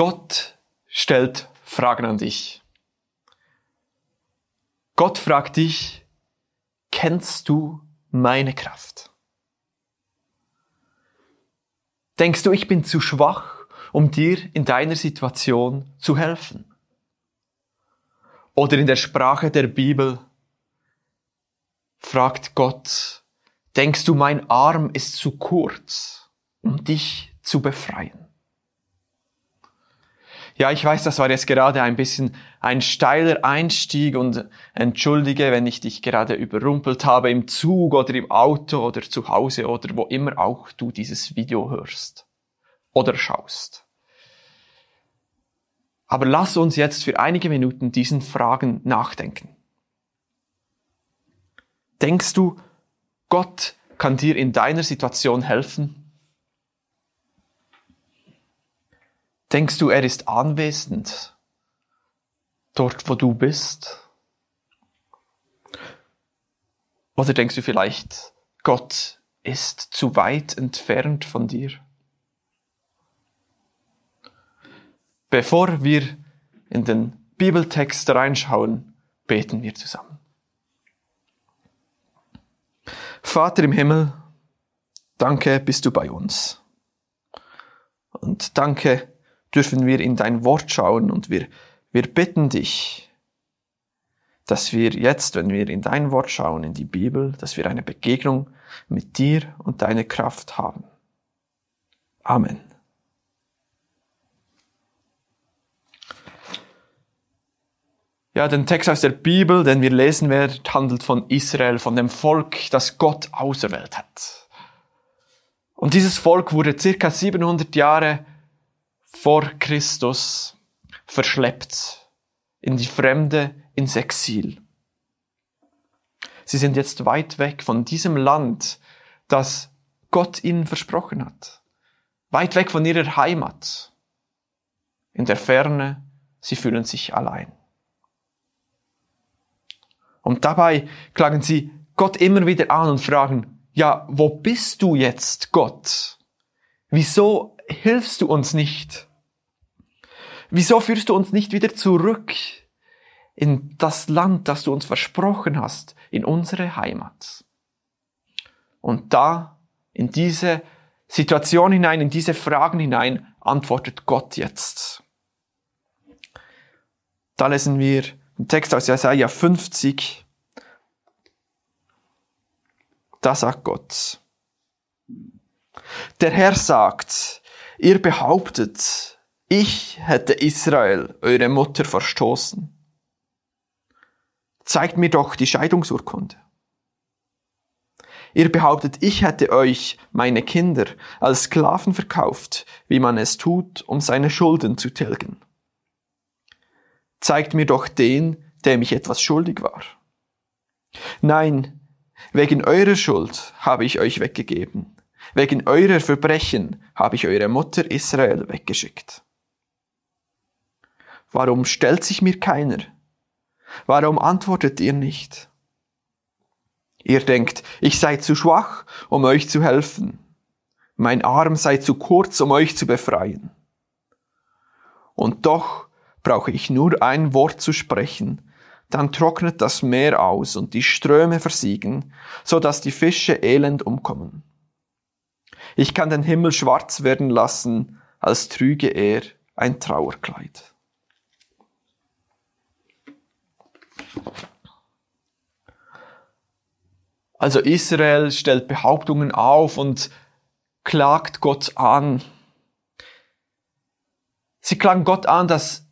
Gott stellt Fragen an dich. Gott fragt dich, kennst du meine Kraft? Denkst du, ich bin zu schwach, um dir in deiner Situation zu helfen? Oder in der Sprache der Bibel fragt Gott, denkst du, mein Arm ist zu kurz, um dich zu befreien? Ja, ich weiß, das war jetzt gerade ein bisschen ein steiler Einstieg und entschuldige, wenn ich dich gerade überrumpelt habe im Zug oder im Auto oder zu Hause oder wo immer auch du dieses Video hörst oder schaust. Aber lass uns jetzt für einige Minuten diesen Fragen nachdenken. Denkst du, Gott kann dir in deiner Situation helfen? Denkst du, er ist anwesend dort, wo du bist? Oder denkst du vielleicht, Gott ist zu weit entfernt von dir? Bevor wir in den Bibeltext reinschauen, beten wir zusammen. Vater im Himmel, danke bist du bei uns. Und danke dürfen wir in dein Wort schauen und wir, wir bitten dich, dass wir jetzt, wenn wir in dein Wort schauen, in die Bibel, dass wir eine Begegnung mit dir und deine Kraft haben. Amen. Ja, den Text aus der Bibel, den wir lesen werden, handelt von Israel, von dem Volk, das Gott auserwählt hat. Und dieses Volk wurde circa 700 Jahre vor Christus verschleppt in die Fremde, ins Exil. Sie sind jetzt weit weg von diesem Land, das Gott ihnen versprochen hat. Weit weg von ihrer Heimat. In der Ferne, sie fühlen sich allein. Und dabei klagen sie Gott immer wieder an und fragen, ja, wo bist du jetzt, Gott? Wieso hilfst du uns nicht? Wieso führst du uns nicht wieder zurück in das Land, das du uns versprochen hast, in unsere Heimat? Und da, in diese Situation hinein, in diese Fragen hinein, antwortet Gott jetzt. Da lesen wir den Text aus Jesaja 50. Da sagt Gott, der Herr sagt, ihr behauptet, ich hätte Israel, eure Mutter, verstoßen. Zeigt mir doch die Scheidungsurkunde. Ihr behauptet, ich hätte euch, meine Kinder, als Sklaven verkauft, wie man es tut, um seine Schulden zu tilgen. Zeigt mir doch den, dem ich etwas schuldig war. Nein, wegen eurer Schuld habe ich euch weggegeben. Wegen eurer Verbrechen habe ich eure Mutter Israel weggeschickt. Warum stellt sich mir keiner? Warum antwortet ihr nicht? Ihr denkt, ich sei zu schwach, um euch zu helfen. Mein Arm sei zu kurz, um euch zu befreien. Und doch brauche ich nur ein Wort zu sprechen, dann trocknet das Meer aus und die Ströme versiegen, so dass die Fische elend umkommen. Ich kann den Himmel schwarz werden lassen, als trüge er ein Trauerkleid. Also Israel stellt Behauptungen auf und klagt Gott an. Sie klagen Gott an, dass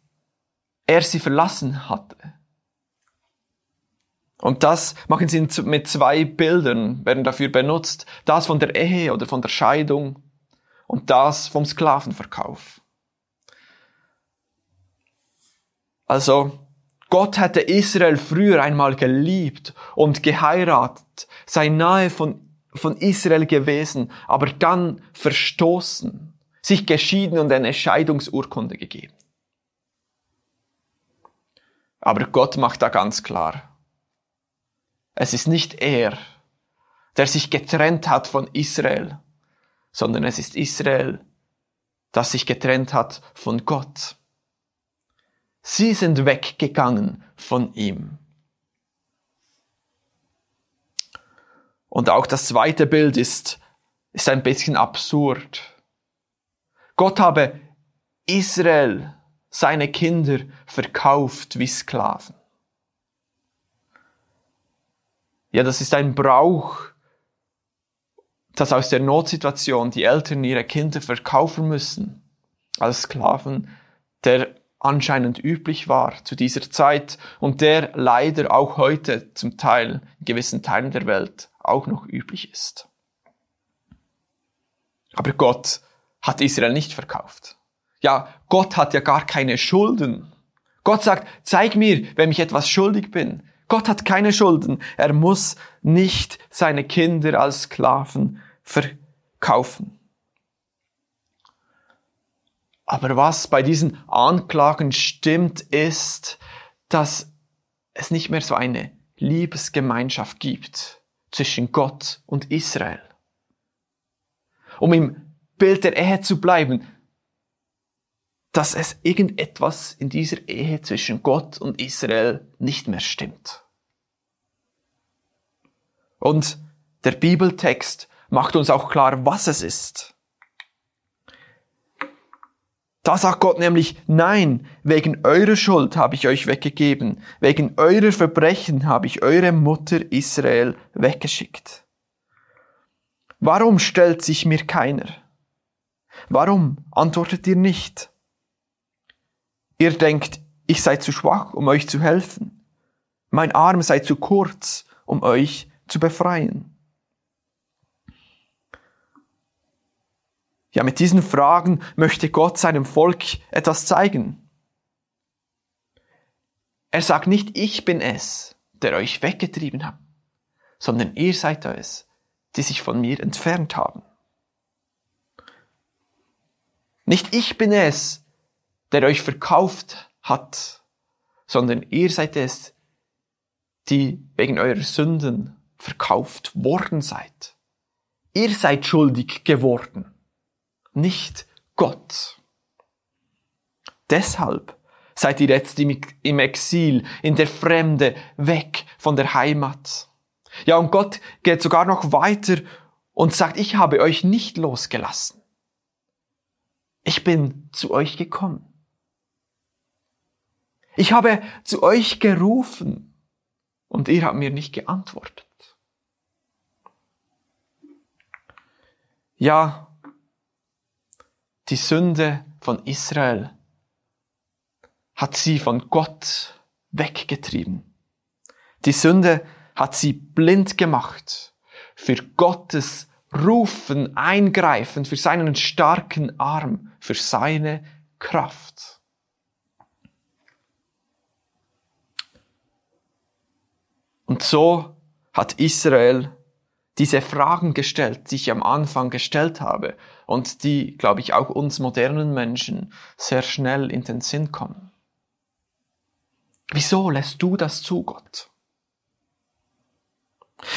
er sie verlassen hatte. Und das machen sie mit zwei Bildern, werden dafür benutzt. Das von der Ehe oder von der Scheidung und das vom Sklavenverkauf. Also, Gott hätte Israel früher einmal geliebt und geheiratet, sei nahe von, von Israel gewesen, aber dann verstoßen, sich geschieden und eine Scheidungsurkunde gegeben. Aber Gott macht da ganz klar, es ist nicht er, der sich getrennt hat von Israel, sondern es ist Israel, das sich getrennt hat von Gott. Sie sind weggegangen von ihm. Und auch das zweite Bild ist, ist ein bisschen absurd. Gott habe Israel, seine Kinder, verkauft wie Sklaven. Ja, das ist ein Brauch, dass aus der Notsituation die Eltern ihre Kinder verkaufen müssen als Sklaven, der anscheinend üblich war zu dieser Zeit und der leider auch heute zum Teil in gewissen Teilen der Welt auch noch üblich ist. Aber Gott hat Israel nicht verkauft. Ja, Gott hat ja gar keine Schulden. Gott sagt, zeig mir, wenn ich etwas schuldig bin. Gott hat keine Schulden. Er muss nicht seine Kinder als Sklaven verkaufen. Aber was bei diesen Anklagen stimmt, ist, dass es nicht mehr so eine Liebesgemeinschaft gibt zwischen Gott und Israel. Um im Bild der Ehe zu bleiben, dass es irgendetwas in dieser Ehe zwischen Gott und Israel nicht mehr stimmt. Und der Bibeltext macht uns auch klar, was es ist. Da sagt Gott nämlich, nein, wegen eurer Schuld habe ich euch weggegeben, wegen eurer Verbrechen habe ich eure Mutter Israel weggeschickt. Warum stellt sich mir keiner? Warum antwortet ihr nicht? Ihr denkt, ich sei zu schwach, um euch zu helfen. Mein Arm sei zu kurz, um euch zu befreien. Ja, mit diesen Fragen möchte Gott seinem Volk etwas zeigen. Er sagt nicht, ich bin es, der euch weggetrieben hat, sondern ihr seid es, die sich von mir entfernt haben. Nicht ich bin es, der euch verkauft hat, sondern ihr seid es, die wegen eurer Sünden verkauft worden seid. Ihr seid schuldig geworden nicht Gott. Deshalb seid ihr jetzt im Exil, in der Fremde, weg von der Heimat. Ja, und Gott geht sogar noch weiter und sagt, ich habe euch nicht losgelassen. Ich bin zu euch gekommen. Ich habe zu euch gerufen und ihr habt mir nicht geantwortet. Ja, die Sünde von Israel hat sie von Gott weggetrieben. Die Sünde hat sie blind gemacht für Gottes Rufen, Eingreifen, für seinen starken Arm, für seine Kraft. Und so hat Israel diese Fragen gestellt, die ich am Anfang gestellt habe und die, glaube ich, auch uns modernen Menschen sehr schnell in den Sinn kommen. Wieso lässt du das zu, Gott?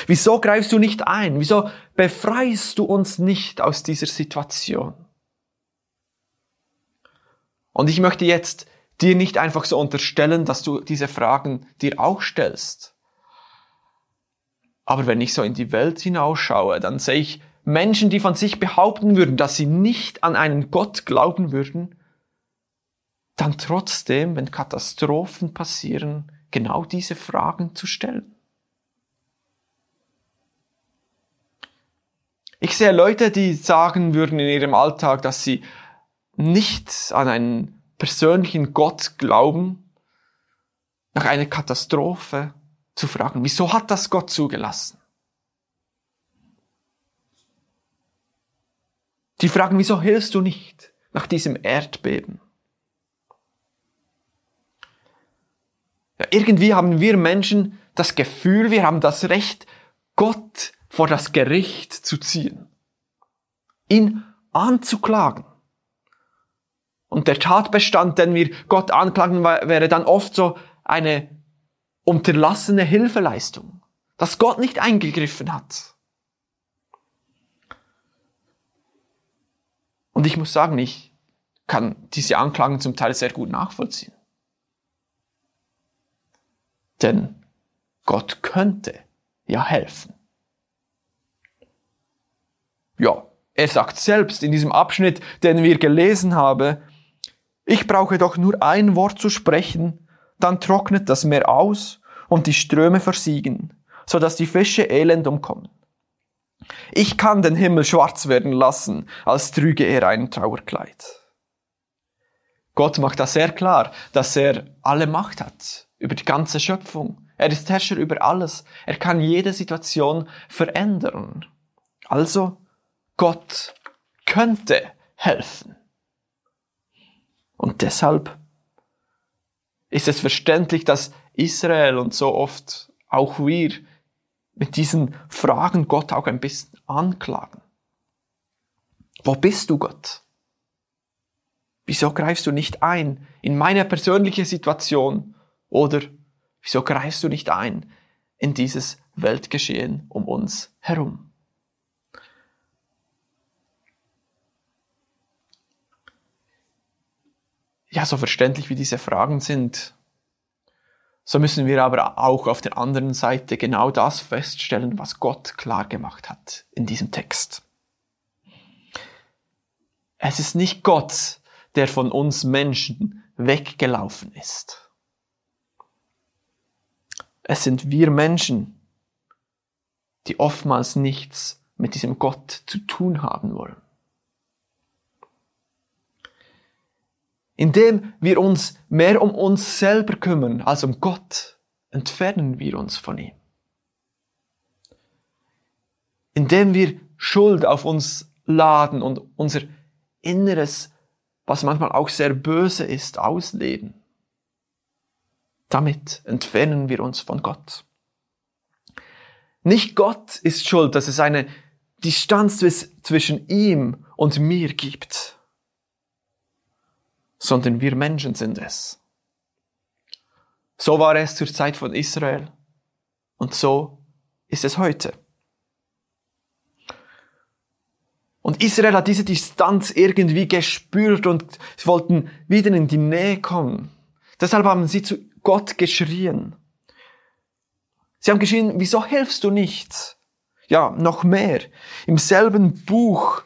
Wieso greifst du nicht ein? Wieso befreist du uns nicht aus dieser Situation? Und ich möchte jetzt dir nicht einfach so unterstellen, dass du diese Fragen dir auch stellst. Aber wenn ich so in die Welt hinausschaue, dann sehe ich Menschen, die von sich behaupten würden, dass sie nicht an einen Gott glauben würden, dann trotzdem, wenn Katastrophen passieren, genau diese Fragen zu stellen. Ich sehe Leute, die sagen würden in ihrem Alltag, dass sie nicht an einen persönlichen Gott glauben, nach einer Katastrophe zu fragen, wieso hat das Gott zugelassen? Die fragen, wieso hilfst du nicht nach diesem Erdbeben? Ja, irgendwie haben wir Menschen das Gefühl, wir haben das Recht, Gott vor das Gericht zu ziehen, ihn anzuklagen. Und der Tatbestand, den wir Gott anklagen, wäre dann oft so eine unterlassene Hilfeleistung, dass Gott nicht eingegriffen hat. Und ich muss sagen, ich kann diese Anklagen zum Teil sehr gut nachvollziehen. Denn Gott könnte ja helfen. Ja, er sagt selbst in diesem Abschnitt, den wir gelesen haben, ich brauche doch nur ein Wort zu sprechen, dann trocknet das Meer aus und die Ströme versiegen, so dass die Fische elend umkommen. Ich kann den Himmel schwarz werden lassen, als trüge er ein Trauerkleid. Gott macht das sehr klar, dass er alle Macht hat über die ganze Schöpfung. Er ist Herrscher über alles. Er kann jede Situation verändern. Also, Gott könnte helfen. Und deshalb ist es verständlich, dass Israel und so oft auch wir mit diesen Fragen Gott auch ein bisschen anklagen. Wo bist du, Gott? Wieso greifst du nicht ein in meine persönliche Situation? Oder wieso greifst du nicht ein in dieses Weltgeschehen um uns herum? Ja, so verständlich wie diese Fragen sind, so müssen wir aber auch auf der anderen Seite genau das feststellen, was Gott klar gemacht hat in diesem Text. Es ist nicht Gott, der von uns Menschen weggelaufen ist. Es sind wir Menschen, die oftmals nichts mit diesem Gott zu tun haben wollen. Indem wir uns mehr um uns selber kümmern als um Gott, entfernen wir uns von ihm. Indem wir Schuld auf uns laden und unser Inneres was manchmal auch sehr böse ist, ausleben. Damit entfernen wir uns von Gott. Nicht Gott ist schuld, dass es eine Distanz zwischen ihm und mir gibt, sondern wir Menschen sind es. So war es zur Zeit von Israel und so ist es heute. Und Israel hat diese Distanz irgendwie gespürt und sie wollten wieder in die Nähe kommen. Deshalb haben sie zu Gott geschrien. Sie haben geschrien, wieso hilfst du nicht? Ja, noch mehr. Im selben Buch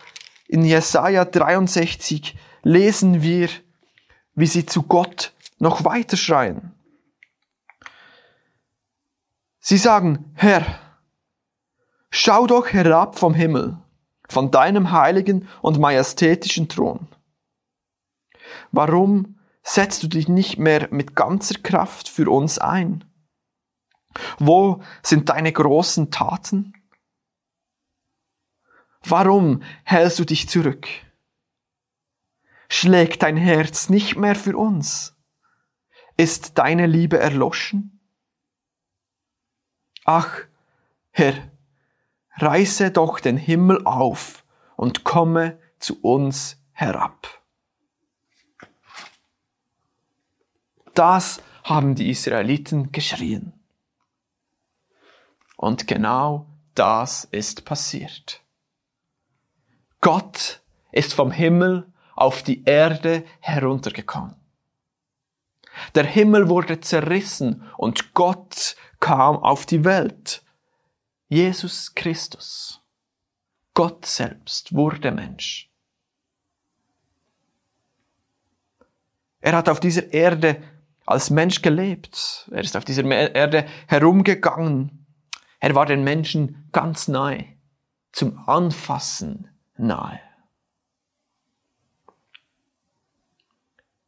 in Jesaja 63 lesen wir, wie sie zu Gott noch weiter schreien. Sie sagen, Herr, schau doch herab vom Himmel von deinem heiligen und majestätischen Thron. Warum setzt du dich nicht mehr mit ganzer Kraft für uns ein? Wo sind deine großen Taten? Warum hältst du dich zurück? Schlägt dein Herz nicht mehr für uns? Ist deine Liebe erloschen? Ach, Herr, reiße doch den Himmel auf und komme zu uns herab. Das haben die Israeliten geschrien. Und genau das ist passiert. Gott ist vom Himmel auf die Erde heruntergekommen. Der Himmel wurde zerrissen und Gott kam auf die Welt Jesus Christus, Gott selbst, wurde Mensch. Er hat auf dieser Erde als Mensch gelebt. Er ist auf dieser Erde herumgegangen. Er war den Menschen ganz nahe, zum Anfassen nahe.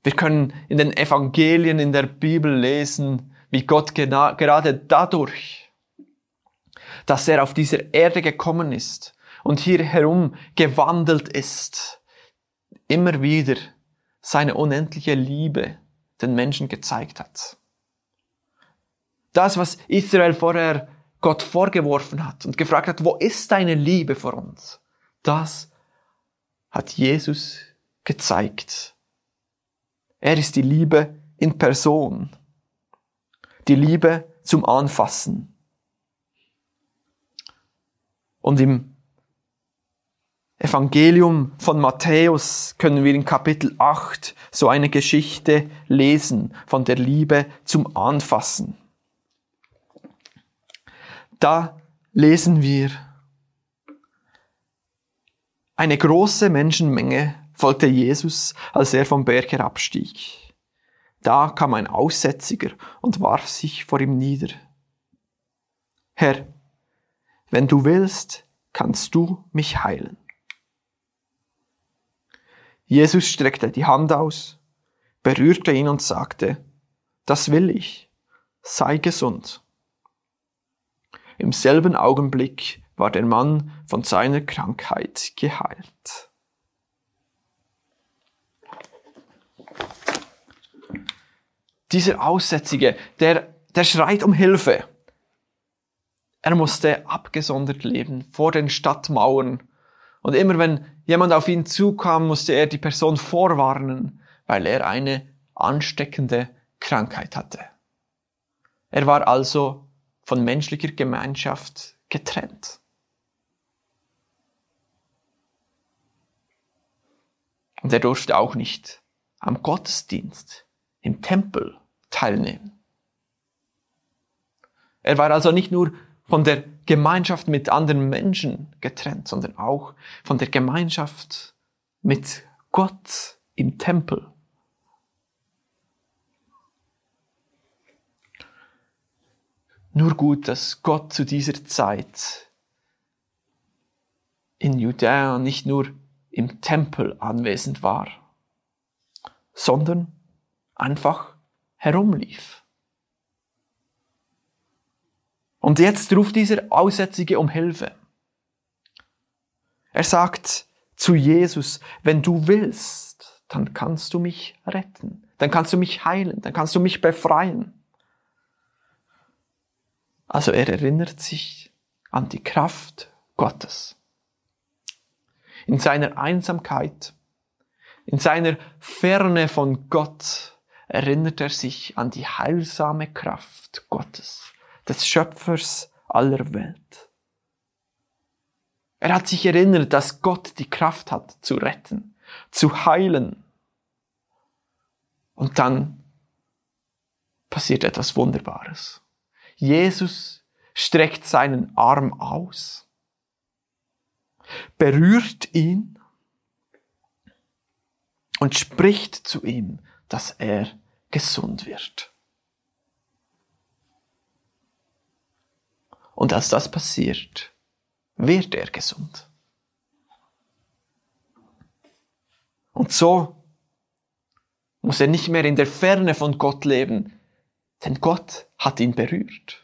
Wir können in den Evangelien in der Bibel lesen, wie Gott gerade dadurch dass er auf dieser Erde gekommen ist und hier herum gewandelt ist, immer wieder seine unendliche Liebe den Menschen gezeigt hat. Das, was Israel vorher Gott vorgeworfen hat und gefragt hat, wo ist deine Liebe vor uns? Das hat Jesus gezeigt. Er ist die Liebe in Person. Die Liebe zum Anfassen. Und im Evangelium von Matthäus können wir in Kapitel 8 so eine Geschichte lesen von der Liebe zum Anfassen. Da lesen wir, eine große Menschenmenge folgte Jesus, als er vom Berg herabstieg. Da kam ein Aussätziger und warf sich vor ihm nieder. Herr, wenn du willst, kannst du mich heilen. Jesus streckte die Hand aus, berührte ihn und sagte, das will ich, sei gesund. Im selben Augenblick war der Mann von seiner Krankheit geheilt. Dieser Aussätzige, der, der schreit um Hilfe. Er musste abgesondert leben vor den Stadtmauern. Und immer wenn jemand auf ihn zukam, musste er die Person vorwarnen, weil er eine ansteckende Krankheit hatte. Er war also von menschlicher Gemeinschaft getrennt. Und er durfte auch nicht am Gottesdienst im Tempel teilnehmen. Er war also nicht nur von der Gemeinschaft mit anderen Menschen getrennt, sondern auch von der Gemeinschaft mit Gott im Tempel. Nur gut, dass Gott zu dieser Zeit in Judäa nicht nur im Tempel anwesend war, sondern einfach herumlief. Und jetzt ruft dieser Aussätzige um Hilfe. Er sagt zu Jesus, wenn du willst, dann kannst du mich retten, dann kannst du mich heilen, dann kannst du mich befreien. Also er erinnert sich an die Kraft Gottes in seiner Einsamkeit, in seiner Ferne von Gott erinnert er sich an die heilsame Kraft Gottes, des Schöpfers aller Welt. Er hat sich erinnert, dass Gott die Kraft hat zu retten, zu heilen. Und dann passiert etwas Wunderbares. Jesus streckt seinen Arm aus berührt ihn und spricht zu ihm, dass er gesund wird. Und als das passiert, wird er gesund. Und so muss er nicht mehr in der Ferne von Gott leben, denn Gott hat ihn berührt.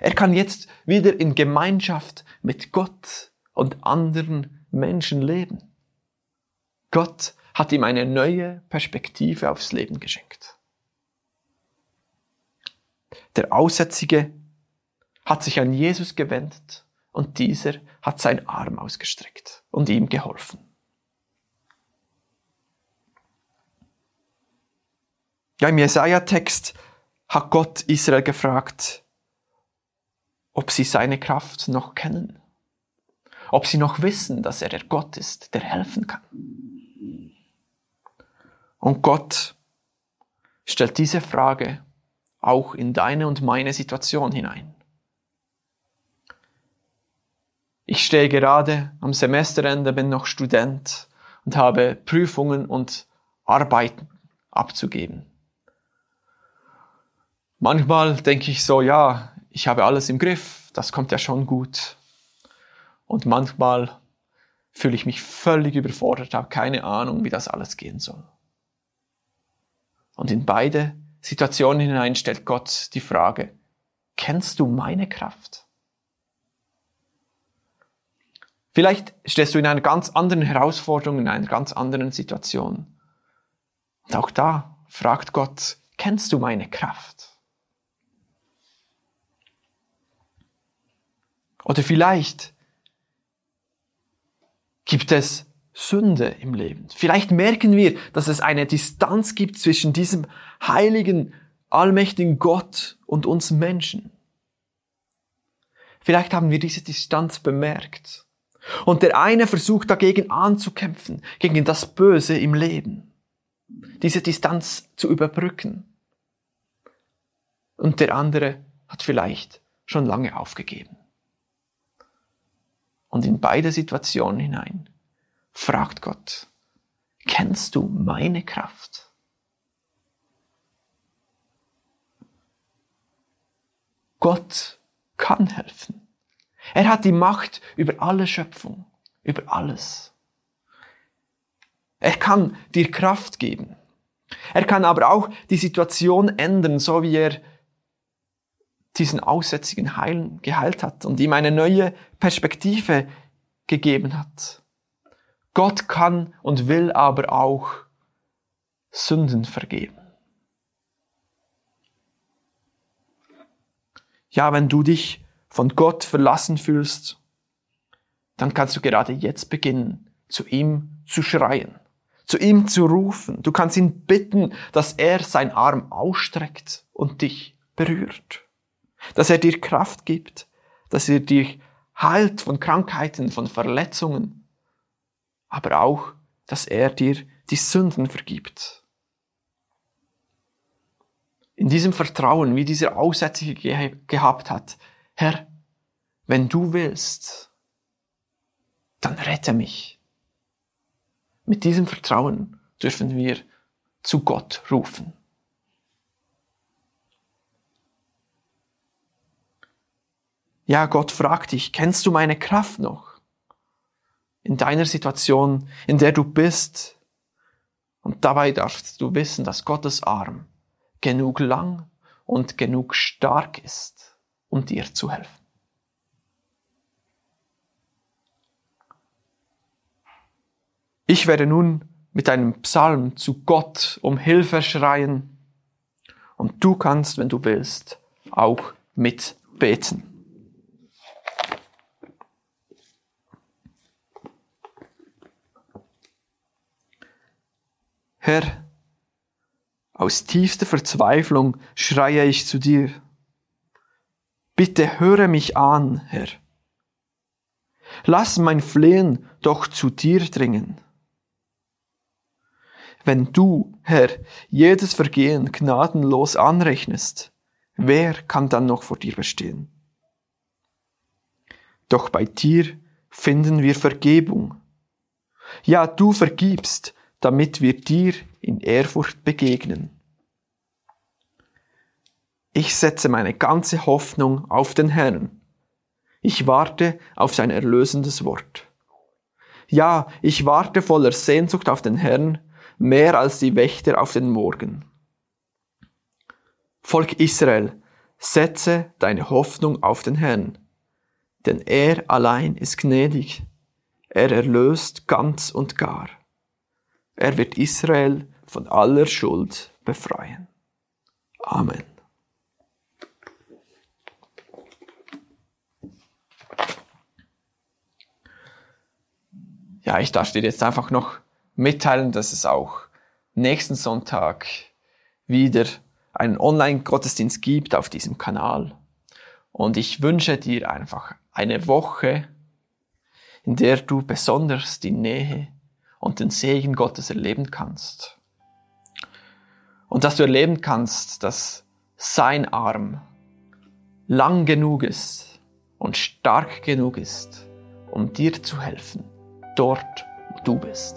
Er kann jetzt wieder in Gemeinschaft mit Gott und anderen Menschen leben. Gott hat ihm eine neue Perspektive aufs Leben geschenkt. Der Aussätzige hat sich an Jesus gewendet und dieser hat seinen Arm ausgestreckt und ihm geholfen. Ja, im Jesaja-Text hat Gott Israel gefragt, ob sie seine Kraft noch kennen, ob sie noch wissen, dass er der Gott ist, der helfen kann. Und Gott stellt diese Frage auch in deine und meine Situation hinein. Ich stehe gerade am Semesterende, bin noch Student und habe Prüfungen und Arbeiten abzugeben. Manchmal denke ich so, ja, ich habe alles im Griff, das kommt ja schon gut. Und manchmal fühle ich mich völlig überfordert, habe keine Ahnung, wie das alles gehen soll. Und in beide Situationen hinein stellt Gott die Frage, kennst du meine Kraft? Vielleicht stehst du in einer ganz anderen Herausforderung, in einer ganz anderen Situation. Und auch da fragt Gott, kennst du meine Kraft? Oder vielleicht gibt es Sünde im Leben. Vielleicht merken wir, dass es eine Distanz gibt zwischen diesem heiligen, allmächtigen Gott und uns Menschen. Vielleicht haben wir diese Distanz bemerkt. Und der eine versucht dagegen anzukämpfen, gegen das Böse im Leben. Diese Distanz zu überbrücken. Und der andere hat vielleicht schon lange aufgegeben. Und in beide Situationen hinein fragt Gott, kennst du meine Kraft? Gott kann helfen. Er hat die Macht über alle Schöpfung, über alles. Er kann dir Kraft geben. Er kann aber auch die Situation ändern, so wie er diesen Aussätzigen heilen, geheilt hat und ihm eine neue Perspektive gegeben hat. Gott kann und will aber auch Sünden vergeben. Ja, wenn du dich von Gott verlassen fühlst, dann kannst du gerade jetzt beginnen, zu ihm zu schreien, zu ihm zu rufen. Du kannst ihn bitten, dass er sein Arm ausstreckt und dich berührt, dass er dir Kraft gibt, dass er dich heilt von Krankheiten, von Verletzungen, aber auch, dass er dir die Sünden vergibt. In diesem Vertrauen, wie dieser Aussätzige ge gehabt hat, Herr, wenn du willst, dann rette mich. Mit diesem Vertrauen dürfen wir zu Gott rufen. Ja, Gott fragt dich, kennst du meine Kraft noch? In deiner Situation, in der du bist. Und dabei darfst du wissen, dass Gottes Arm genug lang und genug stark ist, um dir zu helfen. Ich werde nun mit einem Psalm zu Gott um Hilfe schreien und du kannst, wenn du willst, auch mitbeten. Herr, aus tiefster Verzweiflung schreie ich zu dir. Bitte höre mich an, Herr. Lass mein Flehen doch zu dir dringen. Wenn du, Herr, jedes Vergehen gnadenlos anrechnest, wer kann dann noch vor dir bestehen? Doch bei dir finden wir Vergebung. Ja, du vergibst, damit wir dir in Ehrfurcht begegnen. Ich setze meine ganze Hoffnung auf den Herrn. Ich warte auf sein erlösendes Wort. Ja, ich warte voller Sehnsucht auf den Herrn, mehr als die Wächter auf den Morgen. Volk Israel, setze deine Hoffnung auf den Herrn, denn er allein ist gnädig, er erlöst ganz und gar. Er wird Israel von aller Schuld befreien. Amen. Ja, ich darf dir jetzt einfach noch mitteilen, dass es auch nächsten Sonntag wieder einen Online-Gottesdienst gibt auf diesem Kanal. Und ich wünsche dir einfach eine Woche, in der du besonders die Nähe und den Segen Gottes erleben kannst. Und dass du erleben kannst, dass sein Arm lang genug ist und stark genug ist, um dir zu helfen, dort, wo du bist.